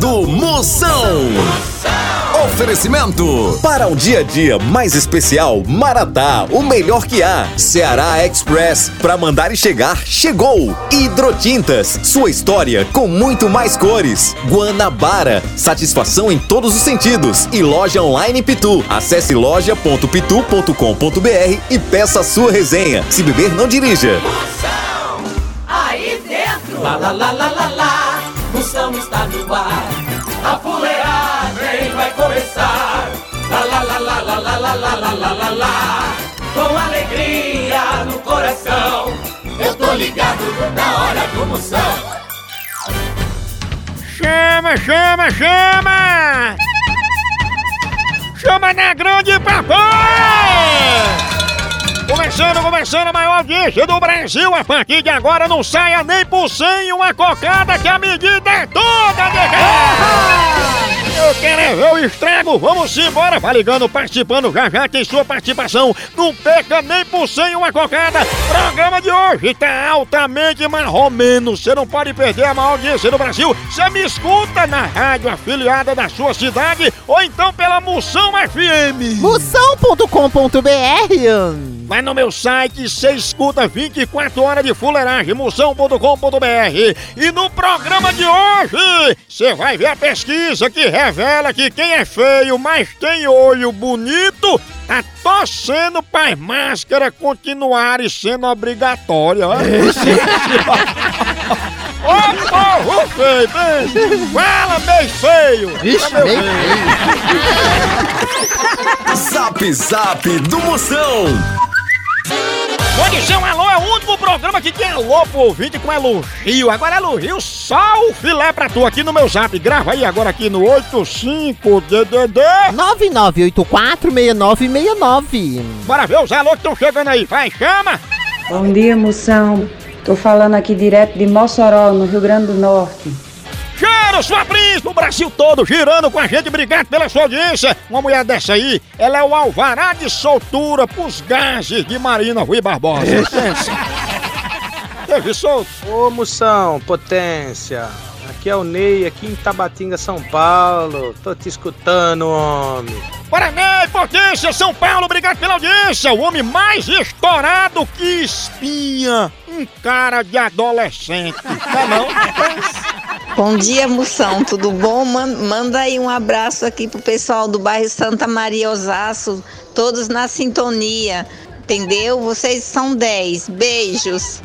do Moção. Oferecimento. Para um dia a dia mais especial, Maratá, o melhor que há. Ceará Express, para mandar e chegar, chegou. Hidrotintas, sua história com muito mais cores. Guanabara, satisfação em todos os sentidos. E loja online Pitu. Acesse loja.pitu.com.br e peça a sua resenha. Se beber, não dirija. Moção, aí dentro. Lá, lá, lá, lá, lá, lá. Moção está no ar. A fuleagem vai começar. Lá, lá, lá, lá, lá, lá, lá, lá, lá, lá, lá, lá. Com alegria no coração. Eu tô ligado na hora do Moção. Chama, chama, chama! Chama na grande papai! Começando, começando a maior audiência do Brasil. A partir de agora não saia nem por cem uma cocada que a medida é toda de Eu quero é ver o estrago. Vamos embora. Vai ligando, participando. Já já tem sua participação. Não perca nem por cem uma cocada. Programa de hoje tá altamente marromeno. Você não pode perder a maior audiência do Brasil. Você me escuta na rádio afiliada da sua cidade ou então pela Moção FM. Moção.com.br Vai no meu site, você escuta 24 horas de fuleiragem, moção.com.br. E no programa de hoje, você vai ver a pesquisa que revela que quem é feio, mas tem olho bonito, tá torcendo para as máscaras continuarem sendo obrigatórias. Ô povo feio, bem, fala bem feio. Vixe, meu bem feio. Zap Zap do Moção. Condição Alô é o único programa que tem alô pro ouvinte com elogio. Agora elogio só o filé pra tu aqui no meu zap. Grava aí agora aqui no 85DDD. 99846969. Bora ver os alô que estão chegando aí. Vai, chama. Bom dia, moção. Tô falando aqui direto de Mossoró, no Rio Grande do Norte. Cheiro, sua príncipe, o Brasil todo girando com a gente. Obrigado pela sua audiência. Uma mulher dessa aí, ela é o alvará de soltura pros gases de Marina Rui Barbosa. Teve solto? Ô moção, potência. Aqui é o Ney, aqui em Tabatinga, São Paulo. Tô te escutando, homem. Paraná, Potência, São Paulo, obrigado pela audiência. O homem mais estourado que espinha. Um cara de adolescente. Tá não? Bom dia, Moção, tudo bom? Man- Manda aí um abraço aqui pro pessoal do bairro Santa Maria Osasco, todos na sintonia, entendeu? Vocês são 10, beijos.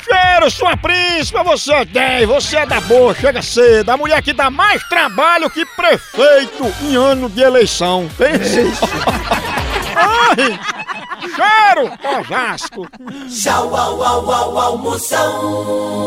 Cheiro, sua príncipe, você é 10, você é da boa, chega cedo. A mulher que dá mais trabalho que prefeito em ano de eleição. Pense. Ai, cheiro, Osasco. Tchau, au, au, au, au, Moção.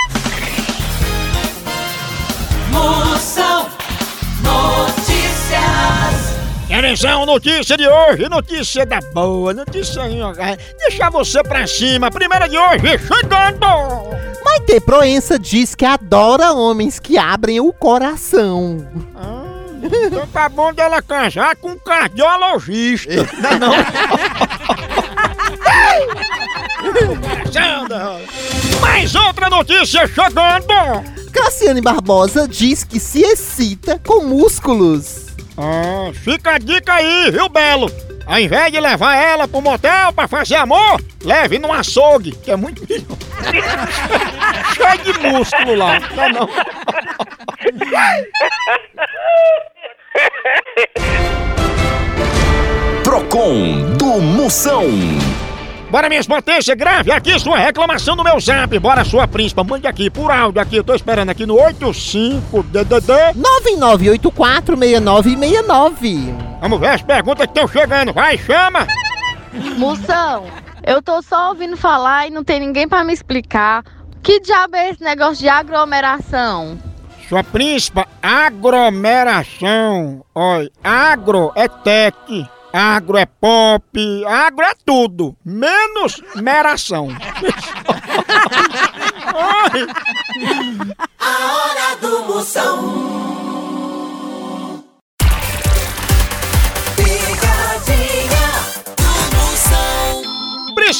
Moção Notícias. Atenção, notícia de hoje, notícia da boa, notícia aí, ó, é, deixar você pra cima. Primeira de hoje, chegando! Maite Proença diz que adora homens que abrem o coração. Ah, então tá bom dela casar com um cardiologista. Não, não. Mais outra notícia chegando! Graciane Barbosa diz que se excita com músculos. Ah, fica a dica aí, viu, Belo? Ao invés de levar ela pro motel pra fazer amor, leve no açougue, que é muito melhor. Cheio de músculo lá, não não? Procon do Moção. Bora, minhas potências, grave aqui sua reclamação no meu zap. Bora, sua príncipa, mande aqui por áudio aqui. Eu tô esperando aqui no 85DDD. 99846969. Vamos ver as perguntas que estão chegando. Vai, chama! Moção, eu tô só ouvindo falar e não tem ninguém pra me explicar. Que diabo é esse negócio de aglomeração? Sua príncipa, aglomeração. Olha, agro é tech, agro é pop, agro é tudo, menos meração. A hora do Moção.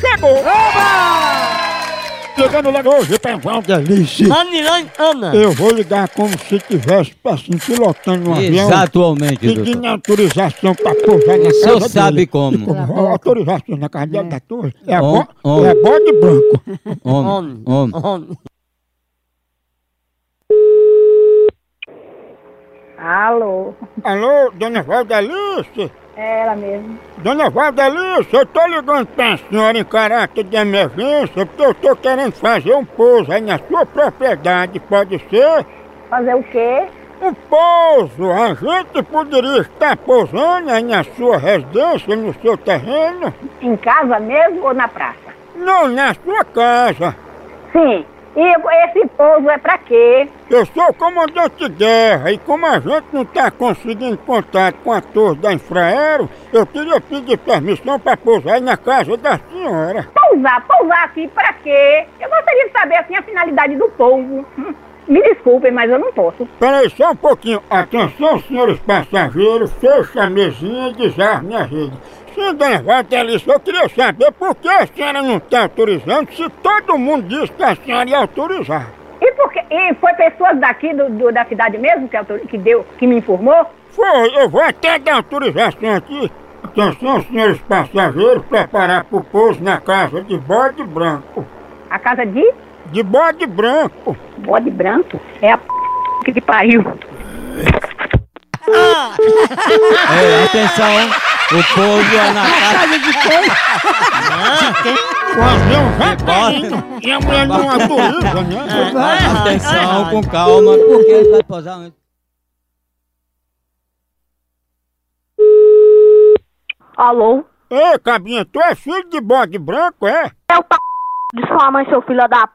chegou! Chegando logo hoje pra Valdelice. Ana. Eu vou ligar como se tivesse assim, pilotando um avião. Exatamente, Pedindo doutor. autorização pra pousar na O casa senhor dele. sabe como. Como? Autorização na casa dele da torre. É, Om- bo... om. é bode branco. Homem, homem. Alô, Alô, dona Valdelice? É ela mesmo. Dona Valdelice, eu tô ligando pra senhora em caráter de emergência porque eu tô querendo fazer um pouso aí na sua propriedade, pode ser? Fazer o quê? Um pouso! A gente poderia estar pousando aí na sua residência, no seu terreno? Em casa mesmo ou na praça? Não, na sua casa. Sim. E esse pouso é pra quê? Eu sou o comandante de guerra e como a gente não está conseguindo contato com a torre da Infraero, eu queria pedir permissão para pousar na casa da senhora. Pousar, pousar aqui pra quê? Eu gostaria de saber assim a finalidade do pouso. Hum, Me desculpem, mas eu não posso. Peraí, só um pouquinho. Atenção, senhores passageiros, fecha a mesinha e desarme a rede. Sim, dona Valdelice, eu queria saber por que a senhora não está autorizando se todo mundo disse que a senhora ia autorizar. E, por quê? e foi pessoas daqui do, do- da cidade mesmo que, autor- que deu, que me informou? Foi, eu vou até dar autorização aqui. Atenção, senhores passageiros, preparar para o pouso na casa de bode branco. A casa de De bode branco. bode branco é a p... que pariu. É, atenção, o povo é na casa. O avião vai caindo e a mulher não autoriza, né? Atenção, com calma, porque ele vai posar antes. Alô? Ei, cabinha, tu é filho de bode branco, é? É o p... de sua mãe, seu filho da p...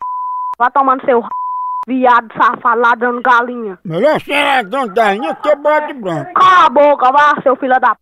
Vai tomando seu r... viado safado ladrando galinha. Melhor ser ladrão da linha que bode branco. Cala a boca, vá, seu filho da p...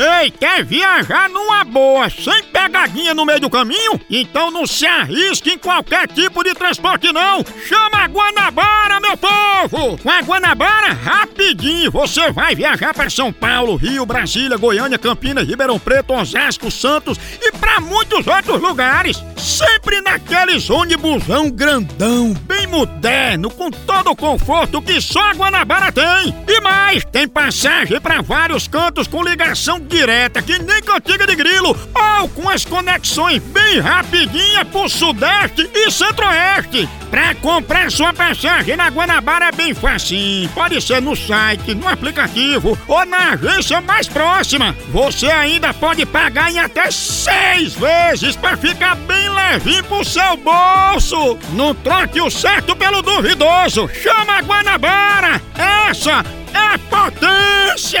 Ei, quer viajar numa boa, sem pegadinha no meio do caminho? Então não se arrisque em qualquer tipo de transporte não! Chama a Guanabara, meu povo! Com a Guanabara, rapidinho, você vai viajar para São Paulo, Rio, Brasília, Goiânia, Campinas, Ribeirão Preto, Osasco, Santos e para muitos outros lugares! Sempre naqueles ônibusão grandão, bem moderno, com todo o conforto que só a Guanabara tem! E mais, tem passagem para vários cantos com ligação direta, que nem cantiga de grilo, ou com as conexões bem rapidinhas pro Sudeste e Centro-Oeste. Pra comprar sua passagem na Guanabara, Guanabara é bem facinho. Pode ser no site, no aplicativo ou na agência mais próxima. Você ainda pode pagar em até seis vezes para ficar bem levinho pro seu bolso. Não troque o certo pelo duvidoso. Chama a Guanabara. Essa é potência.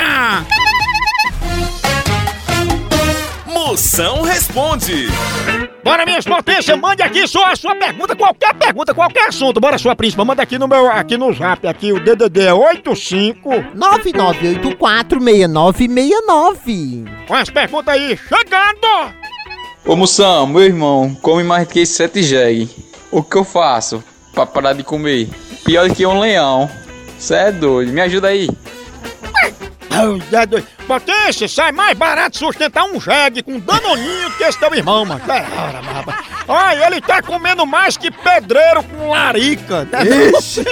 Moção responde. Bora, minhas potências, mande aqui só a sua pergunta, qualquer pergunta, qualquer assunto. Bora, sua príncipa, manda aqui no meu, aqui no zap, aqui o DDD é 85. 99846969. Com as perguntas aí, chegando! Ô Moção, meu irmão, come mais do que sete jegue. O que eu faço pra parar de comer? Pior que um leão. Cê é doido, me ajuda aí. É doido. Potência, sai mais barato sustentar um jegue com danoninho que esse teu irmão, mano. Mas, rapaz. Olha, ele tá comendo mais que pedreiro com larica. Ixi.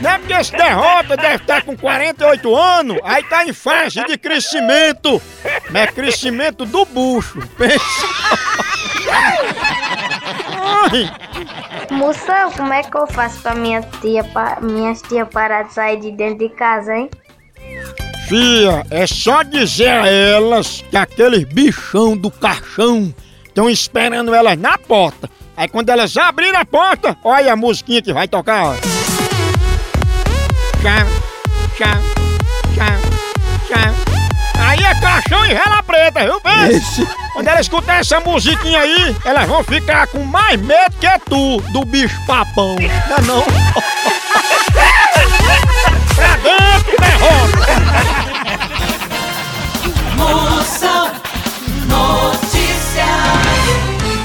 Não é porque esse derrota deve estar com 48 anos, aí tá em fase de crescimento. Mas é crescimento do bucho. Pensa. Ai. Moção, como é que eu faço pra minha tia, pa, minhas tia parar de sair de dentro de casa, hein? Fia, é só dizer a elas que aqueles bichão do caixão estão esperando elas na porta. Aí quando elas abrirem a porta, olha a musiquinha que vai tocar, ó. Tchau, tchau, caixão e vela preta, viu, bem? Quando elas escutar essa musiquinha aí, elas vão ficar com mais medo que tu, do bicho papão. Não é não? pra dentro, derrota! Moção Notícias.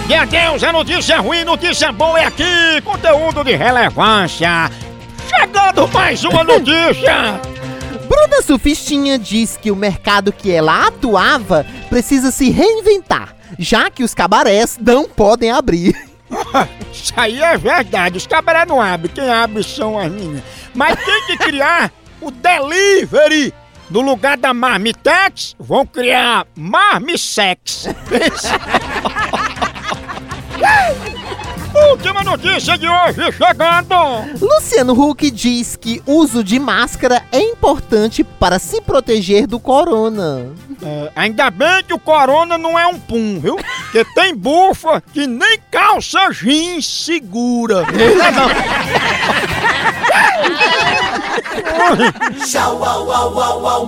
E adeus, é notícia ruim, notícia boa é aqui, conteúdo de relevância. Chegando mais uma notícia! Bruna Sufistinha diz que o mercado que ela atuava precisa se reinventar, já que os cabarés não podem abrir. Isso aí é verdade, os cabaré não abrem, quem abre são as meninas. Mas tem que criar o delivery. No lugar da Marmitex, vão criar Marmissex. Última notícia de hoje chegando! Luciano Huck diz que uso de máscara é importante para se proteger do corona. É, ainda bem que o corona não é um pum, viu? Porque tem bufa que nem calça jeans segura. Tchau, au, au, au, au,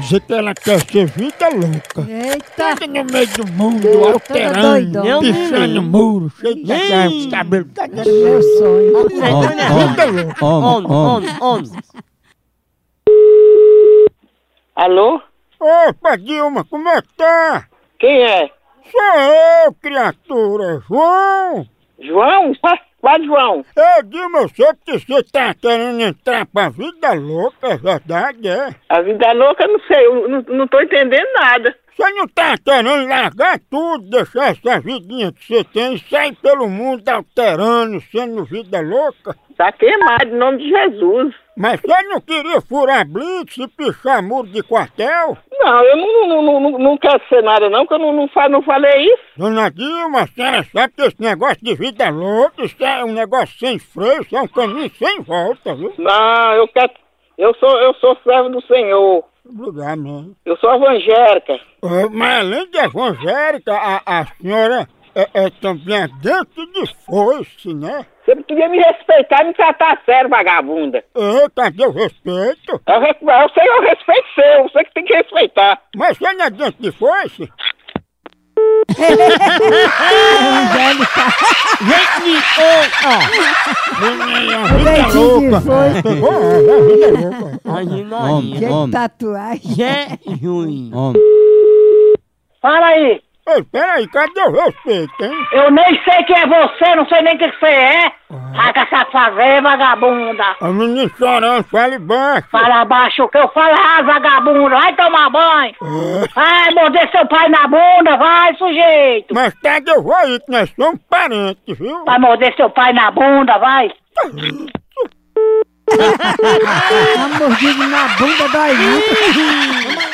Dizer que ela quer ser vida louca. Eita! Fica no meio do mundo, alterando, doidona. pichando muro, cheio de Ih. cabelo. Meu sonho. Vida louca. Homem, homem, homem. Alô? Opa, Dilma, como é que tá? Quem é? Sou eu, criatura, João. João? Qual João? Ô, Dilma, eu sei que você tá querendo entrar pra vida louca, é verdade, é? A vida louca, eu não sei, eu não, não tô entendendo nada. Você não tá querendo largar tudo, deixar essa vidinha que você tem e sair pelo mundo alterando, sendo vida louca? Tá queimado, em nome de Jesus. Mas você não queria furar blitz e pichar muro de quartel? Não, eu não, não, não, não, não quero ser nada não, que eu não, não, fa- não falei isso. Dona Dilma, a senhora sabe que esse negócio de vida louca, isso é um negócio sem freio, isso é um caminho sem volta, viu? Não, eu quero... Eu sou, eu sou servo do Senhor. Obrigado, mesmo. Eu sou evangélica. Mas além de evangélica, a, a senhora é, é também dentro de foice, né? Você podia me respeitar e me tratar sério, vagabunda. É, cadê o respeito? Eu, res- eu sei, eu respeito seu, você que tem que respeitar. Mas você não é dentro de foice? Vida louca! É, vida louca! Homem, homem. tatuagem. É ruim. Homem. Fala aí. Ei, peraí, cadê o respeito, hein? Eu nem sei quem é você, não sei nem quem que você é. Raga safadeza, vagabunda. A menina chorando, fale baixo. Fala baixo o que eu falo, ah, vagabunda, vai tomar banho. Vai morder seu pai na bunda, vai, sujeito. Mas cadê eu vou aí, que nós somos parentes, viu? Vai morder seu pai na bunda, vai. Uma mordida na bunda dói muito.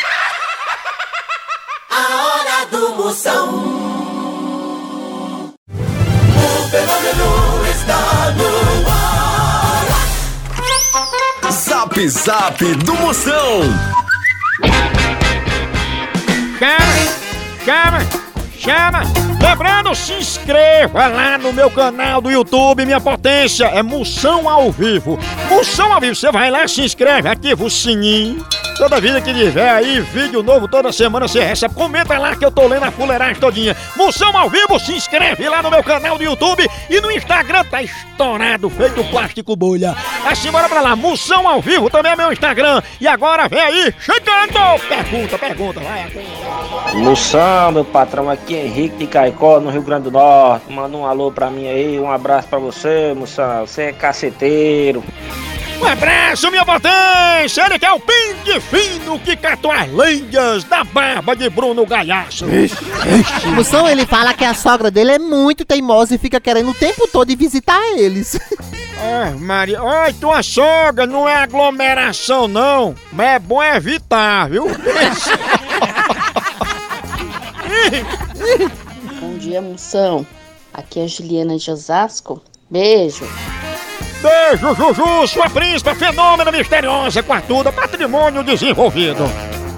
Do Moção. O fenômeno está no ar. Zap Zap do Moção. Chama, chama, chama. Lembrando, se inscreva lá no meu canal do YouTube, minha potência é Moção ao Vivo. Moção ao Vivo, você vai lá, se inscreve, ativa o sininho. Toda vida que tiver aí, vídeo novo toda semana você recebe. Comenta lá que eu tô lendo a fuleiragem todinha. Moção ao Vivo, se inscreve lá no meu canal do YouTube e no Instagram tá estourado, feito plástico bolha. Assim, bora pra lá. Moção ao Vivo também é meu Instagram. E agora vem aí, chegando! Pergunta, pergunta, vai. Moção, meu patrão, aqui é Henrique de Caicó, no Rio Grande do Norte. Manda um alô pra mim aí, um abraço pra você, moção. Você é caceteiro. Um abraço, minha potência! Ele que é o pingue fino que catou as lenhas da barba de Bruno Galhaço. Moção, ele fala que a sogra dele é muito teimosa e fica querendo o tempo todo ir visitar eles. Ah, Maria, oi, tua sogra não é aglomeração não, mas é bom evitar, viu? Bom dia, moção. Aqui é a Juliana de Osasco. Beijo. Beijo, Juju, sua príncipa fenômeno misteriosa, quartuda, patrimônio desenvolvido.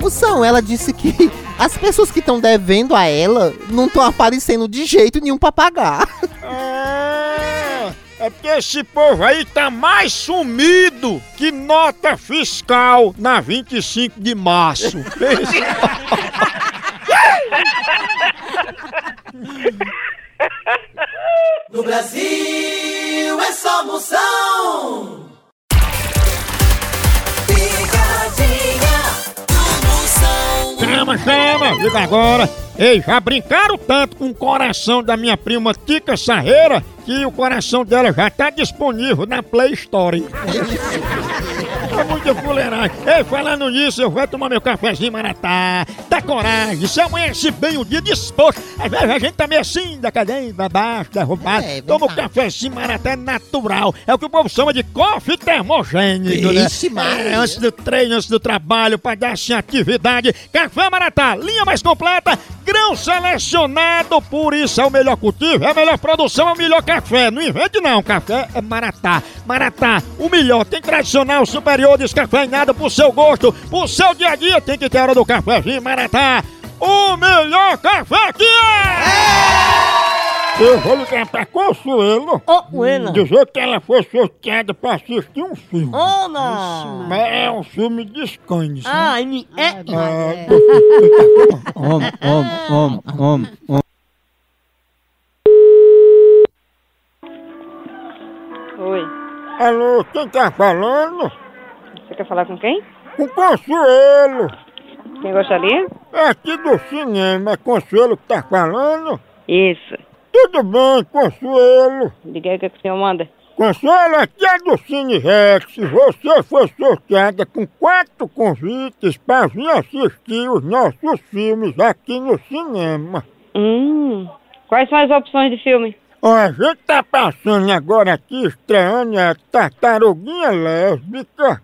Moção, ela disse que as pessoas que estão devendo a ela não estão aparecendo de jeito nenhum pra pagar. Ah, é porque esse povo aí tá mais sumido que nota fiscal na 25 de março. No Brasil é só Moção. Chama, chama, liga agora. Ei, já brincaram tanto com o coração da minha prima Tica Sarreira que o coração dela já tá disponível na Play Store. É muita fuleiragem. Ei, falando nisso, eu vou tomar meu cafezinho maratá. Dá coragem, se amanhece bem o dia disposto. Às vezes a gente tá meio assim, da cadeia, da baixo, derrubado. É, Toma o verdade. cafezinho maratá natural. É o que o povo chama de coffee termogênico, né? Ixi, Maria. É, antes do treino, antes do trabalho, pra dar assim atividade. Café Maratá, linha mais completa, grão selecionado, por isso é o melhor cultivo, é a melhor produção, é o melhor café. Não invente não, café é Maratá. Maratá, o melhor, tem tradicional, superior, descafeinado pro seu gosto, pro seu dia a dia, tem que ter hora do cafezinho Maratá. O melhor café que é! Eu vou ligar pra Consuelo. Ô, Coelho. Dizer que ela foi sorteada pra assistir um filme. Oh, não. Mas é um filme de né? Ah, ele é. É, Homem, homem, homem, homem, homem. Oi, Alô, quem tá falando? Quer falar com quem? Com Consuelo. Quem gostaria? É aqui do cinema, é Consuelo que tá falando? Isso. Tudo bem, Consuelo? Diga aí o que, que o senhor manda. Consuelo, aqui é do Cine Rex. Você foi sorteada com quatro convites para vir assistir os nossos filmes aqui no cinema. Hum. Quais são as opções de filme? Ó, a gente tá passando agora aqui, estreando a Tartaruguinha Lésbica,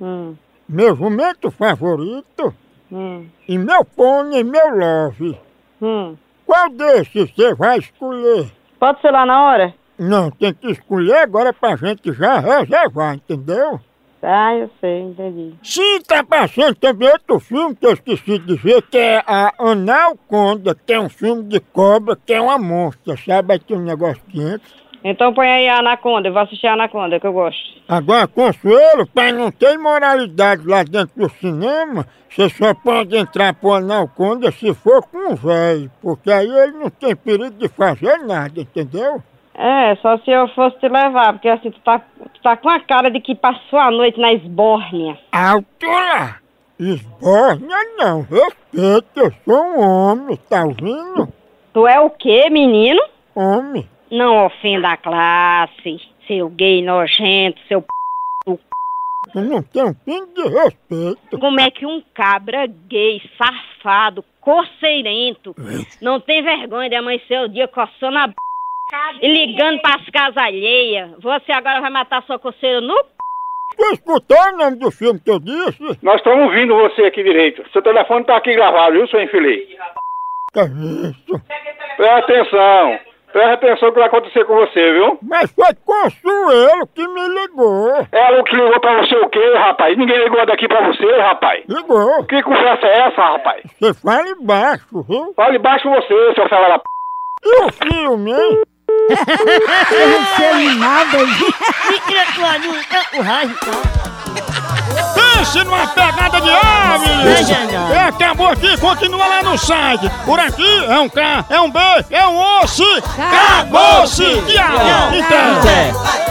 Hum. meu jumento favorito, Hum. e meu pônei, meu love. Hum. Qual desses você vai escolher? Pode ser lá na hora? Não, tem que escolher agora pra gente já reservar, entendeu? Ah, eu sei, entendi. Sim, tá passando também outro filme que eu esqueci de dizer, que é a Analconda, que é um filme de cobra, que é uma monstra, sabe? Aí tem um negócio quente. Então põe aí a Anaconda, eu vou assistir a Anaconda, que eu gosto. Agora, Consuelo, pra não ter imoralidade lá dentro do cinema, você só pode entrar pro Analconda se for com um velho, porque aí ele não tem perigo de fazer nada, entendeu? É, só se eu fosse te levar, porque assim, tu tá, tu tá com a cara de que passou a noite na esbórnia. Alto lá! Esborna não, respeita, eu sou um homem, tá ouvindo? Tu é o quê, menino? Homem. Não ofenda a classe, seu gay nojento, seu p... Eu não tenho um pingo de respeito. Como é que um cabra gay, safado, coceirento, não tem vergonha de amanhecer o dia coçando a b... e ligando pras casas alheias? Você agora vai matar sua coceira no p... Tu escutou o nome do filme que eu disse? Nós estamos ouvindo você aqui direito. Seu telefone tá aqui gravado, viu, seu infeliz? Que isso? Presta atenção. Presta atenção no que vai acontecer com você, viu? Mas foi Consuelo que me ligou. Ela que ligou pra você o quê, rapaz? Ninguém ligou daqui pra você, rapaz. Ligou. Que conversa é essa, rapaz? Você fala embaixo, viu? Fale baixo você, seu fela da p... E o filme, hein? Eu não sei nada. o raio. Pense numa pegada de ave! É, acabou aqui, continua lá no site. Por aqui é um K, é um B, é um osso. Acabou-se! Tchau! Então.